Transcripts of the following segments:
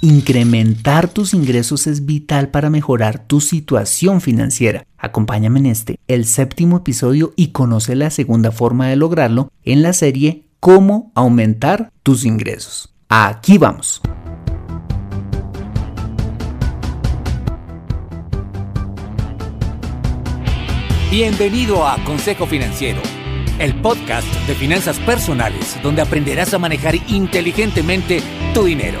Incrementar tus ingresos es vital para mejorar tu situación financiera. Acompáñame en este, el séptimo episodio y conoce la segunda forma de lograrlo en la serie Cómo aumentar tus ingresos. Aquí vamos. Bienvenido a Consejo Financiero, el podcast de finanzas personales donde aprenderás a manejar inteligentemente tu dinero,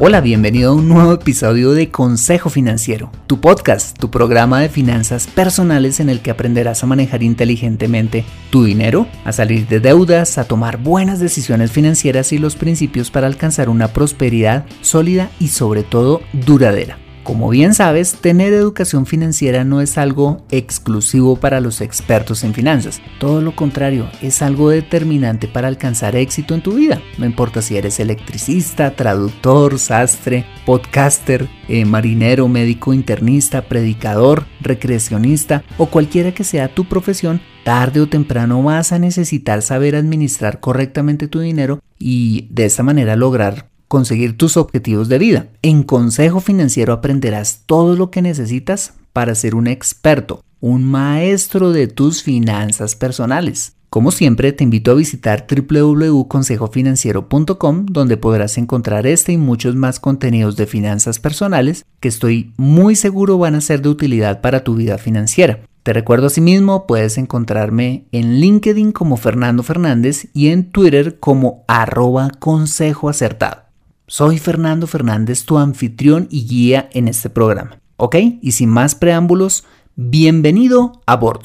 Hola, bienvenido a un nuevo episodio de Consejo Financiero, tu podcast, tu programa de finanzas personales en el que aprenderás a manejar inteligentemente tu dinero, a salir de deudas, a tomar buenas decisiones financieras y los principios para alcanzar una prosperidad sólida y sobre todo duradera. Como bien sabes, tener educación financiera no es algo exclusivo para los expertos en finanzas. Todo lo contrario, es algo determinante para alcanzar éxito en tu vida. No importa si eres electricista, traductor, sastre, podcaster, eh, marinero, médico, internista, predicador, recreacionista o cualquiera que sea tu profesión, tarde o temprano vas a necesitar saber administrar correctamente tu dinero y de esta manera lograr conseguir tus objetivos de vida. En Consejo Financiero aprenderás todo lo que necesitas para ser un experto, un maestro de tus finanzas personales. Como siempre, te invito a visitar www.consejofinanciero.com donde podrás encontrar este y muchos más contenidos de finanzas personales que estoy muy seguro van a ser de utilidad para tu vida financiera. Te recuerdo asimismo, puedes encontrarme en LinkedIn como Fernando Fernández y en Twitter como arroba consejo acertado. Soy Fernando Fernández, tu anfitrión y guía en este programa. ¿Ok? Y sin más preámbulos, bienvenido a bordo.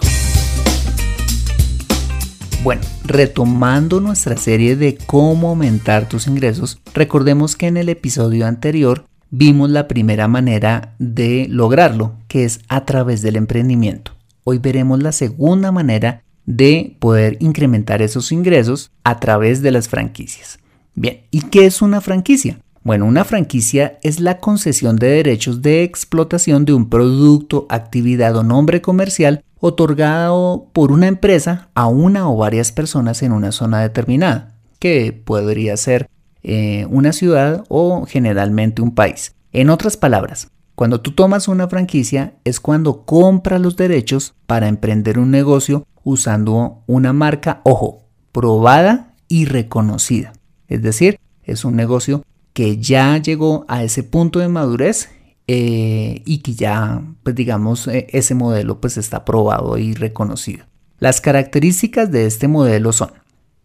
Bueno, retomando nuestra serie de cómo aumentar tus ingresos, recordemos que en el episodio anterior vimos la primera manera de lograrlo, que es a través del emprendimiento. Hoy veremos la segunda manera de poder incrementar esos ingresos a través de las franquicias. Bien, ¿y qué es una franquicia? Bueno, una franquicia es la concesión de derechos de explotación de un producto, actividad o nombre comercial otorgado por una empresa a una o varias personas en una zona determinada, que podría ser eh, una ciudad o generalmente un país. En otras palabras, cuando tú tomas una franquicia es cuando compras los derechos para emprender un negocio usando una marca, ojo, probada y reconocida. Es decir, es un negocio que ya llegó a ese punto de madurez eh, y que ya, pues digamos, eh, ese modelo pues está probado y reconocido. Las características de este modelo son,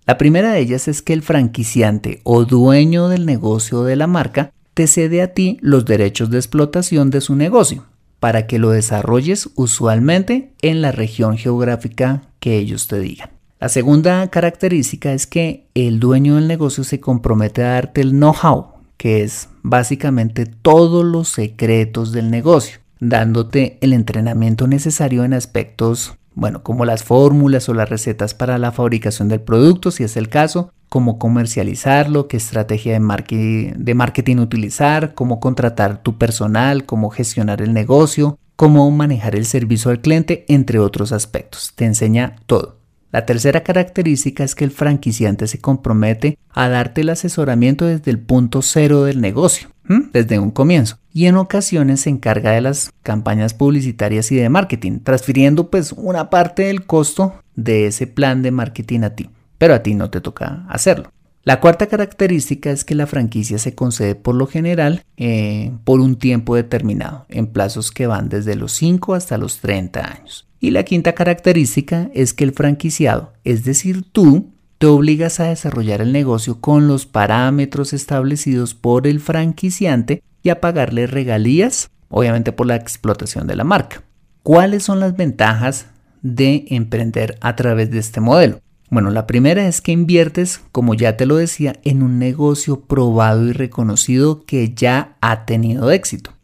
la primera de ellas es que el franquiciante o dueño del negocio de la marca te cede a ti los derechos de explotación de su negocio para que lo desarrolles usualmente en la región geográfica que ellos te digan. La segunda característica es que el dueño del negocio se compromete a darte el know-how, que es básicamente todos los secretos del negocio, dándote el entrenamiento necesario en aspectos, bueno, como las fórmulas o las recetas para la fabricación del producto, si es el caso, cómo comercializarlo, qué estrategia de marketing, de marketing utilizar, cómo contratar tu personal, cómo gestionar el negocio, cómo manejar el servicio al cliente, entre otros aspectos. Te enseña todo. La tercera característica es que el franquiciante se compromete a darte el asesoramiento desde el punto cero del negocio, desde un comienzo, y en ocasiones se encarga de las campañas publicitarias y de marketing, transfiriendo pues una parte del costo de ese plan de marketing a ti, pero a ti no te toca hacerlo. La cuarta característica es que la franquicia se concede por lo general eh, por un tiempo determinado, en plazos que van desde los 5 hasta los 30 años. Y la quinta característica es que el franquiciado, es decir, tú, te obligas a desarrollar el negocio con los parámetros establecidos por el franquiciante y a pagarle regalías, obviamente por la explotación de la marca. ¿Cuáles son las ventajas de emprender a través de este modelo? Bueno, la primera es que inviertes, como ya te lo decía, en un negocio probado y reconocido que ya ha tenido éxito.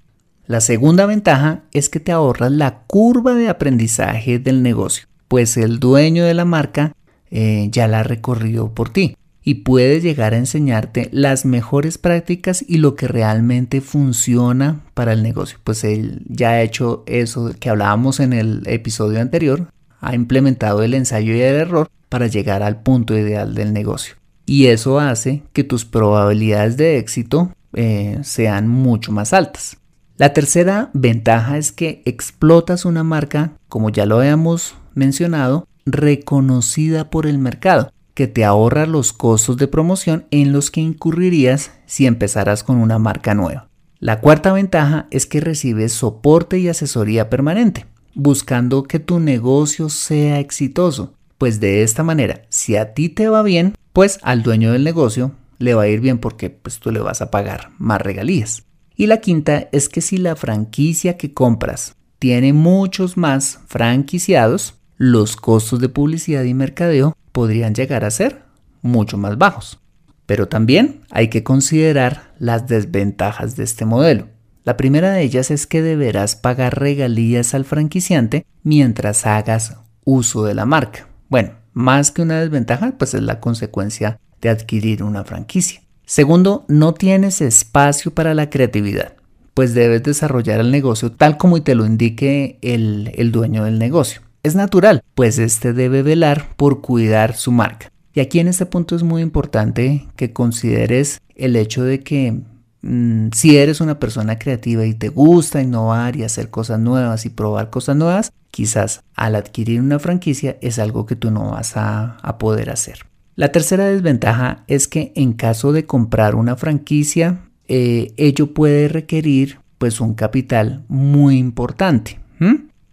La segunda ventaja es que te ahorras la curva de aprendizaje del negocio, pues el dueño de la marca eh, ya la ha recorrido por ti y puede llegar a enseñarte las mejores prácticas y lo que realmente funciona para el negocio. Pues él ya ha hecho eso que hablábamos en el episodio anterior, ha implementado el ensayo y el error para llegar al punto ideal del negocio. Y eso hace que tus probabilidades de éxito eh, sean mucho más altas. La tercera ventaja es que explotas una marca, como ya lo habíamos mencionado, reconocida por el mercado, que te ahorra los costos de promoción en los que incurrirías si empezaras con una marca nueva. La cuarta ventaja es que recibes soporte y asesoría permanente, buscando que tu negocio sea exitoso, pues de esta manera, si a ti te va bien, pues al dueño del negocio le va a ir bien porque pues tú le vas a pagar más regalías. Y la quinta es que si la franquicia que compras tiene muchos más franquiciados, los costos de publicidad y mercadeo podrían llegar a ser mucho más bajos. Pero también hay que considerar las desventajas de este modelo. La primera de ellas es que deberás pagar regalías al franquiciante mientras hagas uso de la marca. Bueno, más que una desventaja, pues es la consecuencia de adquirir una franquicia. Segundo, no tienes espacio para la creatividad, pues debes desarrollar el negocio tal como te lo indique el, dueño del negocio. Es natural, pues este debe velar por cuidar su marca. Y aquí en este punto es muy importante que consideres el hecho de que mm, si eres una persona creativa y te gusta innovar y hacer cosas nuevas y probar cosas nuevas, quizás al adquirir una franquicia es algo que tú no vas a poder hacer. La tercera desventaja es que en caso de comprar una franquicia, eh, ello puede requerir pues un capital muy importante.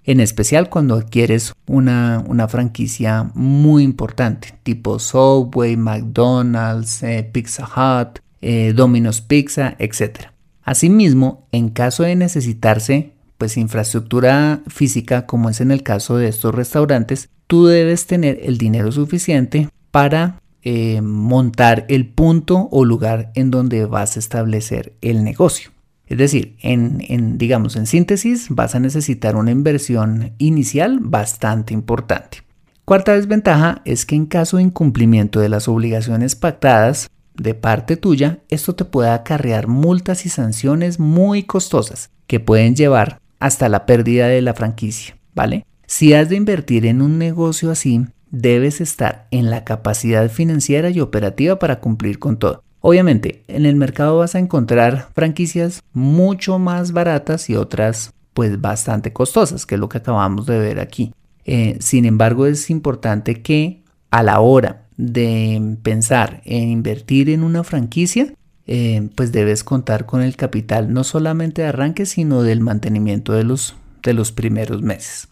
En especial cuando adquieres una, franquicia muy importante, tipo Subway, McDonald's, eh, Pizza Hut, eh, Domino's Pizza, etc. Asimismo, en caso de necesitarse pues infraestructura física, como es en el caso de estos restaurantes, tú debes tener el dinero suficiente para eh, montar el punto o lugar en donde vas a establecer el negocio. Es decir, en, digamos, en síntesis, vas a necesitar una inversión inicial bastante importante. Cuarta desventaja es que en caso de incumplimiento de las obligaciones pactadas de parte tuya, esto te puede acarrear multas y sanciones muy costosas que pueden llevar hasta la pérdida de la franquicia, ¿vale? Si has de invertir en un negocio así, debes estar en la capacidad financiera y operativa para cumplir con todo. Obviamente, en el mercado vas a encontrar franquicias mucho más baratas y otras pues bastante costosas, que es lo que acabamos de ver aquí. Eh, sin embargo, es importante que a la hora de pensar en invertir en una franquicia, eh, pues debes contar con el capital no solamente de arranque, sino del mantenimiento de los, de los primeros meses.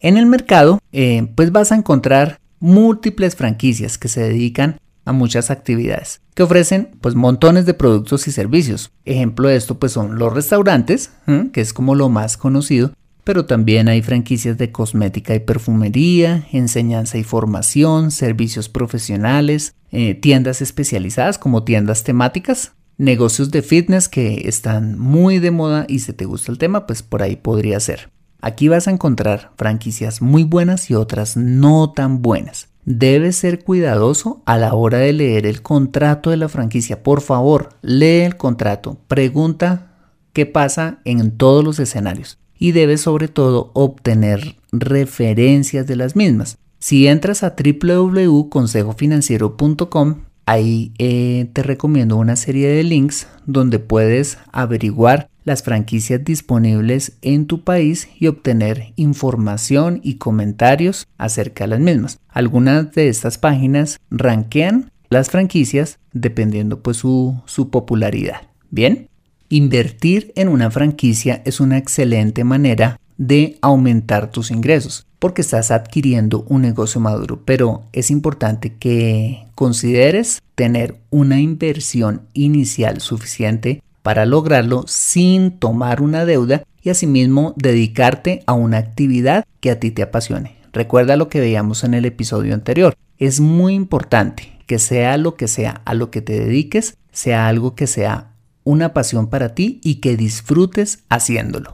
En el mercado, eh, pues vas a encontrar múltiples franquicias que se dedican a muchas actividades, que ofrecen pues montones de productos y servicios. Ejemplo de esto pues son los restaurantes, que es como lo más conocido, pero también hay franquicias de cosmética y perfumería, enseñanza y formación, servicios profesionales, eh, tiendas especializadas como tiendas temáticas, negocios de fitness que están muy de moda y si te gusta el tema pues por ahí podría ser. Aquí vas a encontrar franquicias muy buenas y otras no tan buenas. Debes ser cuidadoso a la hora de leer el contrato de la franquicia. Por favor, lee el contrato. Pregunta qué pasa en todos los escenarios. Y debes sobre todo obtener referencias de las mismas. Si entras a www.consejofinanciero.com, ahí eh, te recomiendo una serie de links donde puedes averiguar las franquicias disponibles en tu país y obtener información y comentarios acerca de las mismas. Algunas de estas páginas rankean las franquicias dependiendo pues su popularidad. Bien, invertir en una franquicia es una excelente manera de aumentar tus ingresos porque estás adquiriendo un negocio maduro, pero es importante que consideres tener una inversión inicial suficiente para lograrlo sin tomar una deuda y asimismo dedicarte a una actividad que a ti te apasione. Recuerda lo que veíamos en el episodio anterior. Es muy importante que sea lo que sea a lo que te dediques, sea algo que sea una pasión para ti y que disfrutes haciéndolo.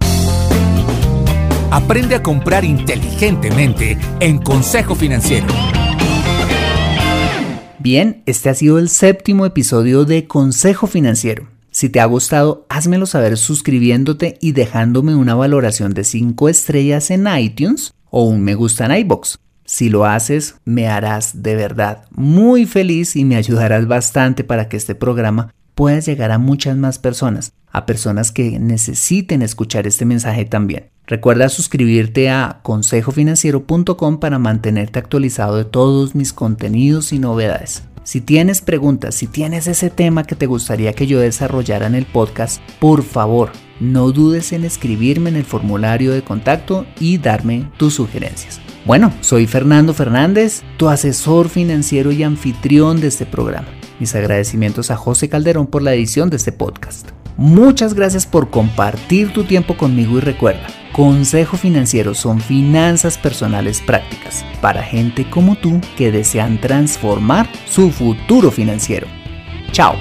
Aprende a comprar inteligentemente en Consejo Financiero. Bien, este ha sido el séptimo episodio de Consejo Financiero. Si te ha gustado, házmelo saber suscribiéndote y dejándome una valoración de 5 estrellas en iTunes o un me gusta en iBox. Si lo haces, me harás de verdad muy feliz y me ayudarás bastante para que este programa pueda llegar a muchas más personas, a personas que necesiten escuchar este mensaje también. Recuerda suscribirte a consejofinanciero.com para mantenerte actualizado de todos mis contenidos y novedades. Si tienes preguntas, si tienes ese tema que te gustaría que yo desarrollara en el podcast, por favor, no dudes en escribirme en el formulario de contacto y darme tus sugerencias. Bueno, soy Fernando Fernández, tu asesor financiero y anfitrión de este programa. Mis agradecimientos a José Calderón por la edición de este podcast. Muchas gracias por compartir tu tiempo conmigo y recuerda, Consejo Financiero son finanzas personales prácticas para gente como tú que desean transformar su futuro financiero. Chao.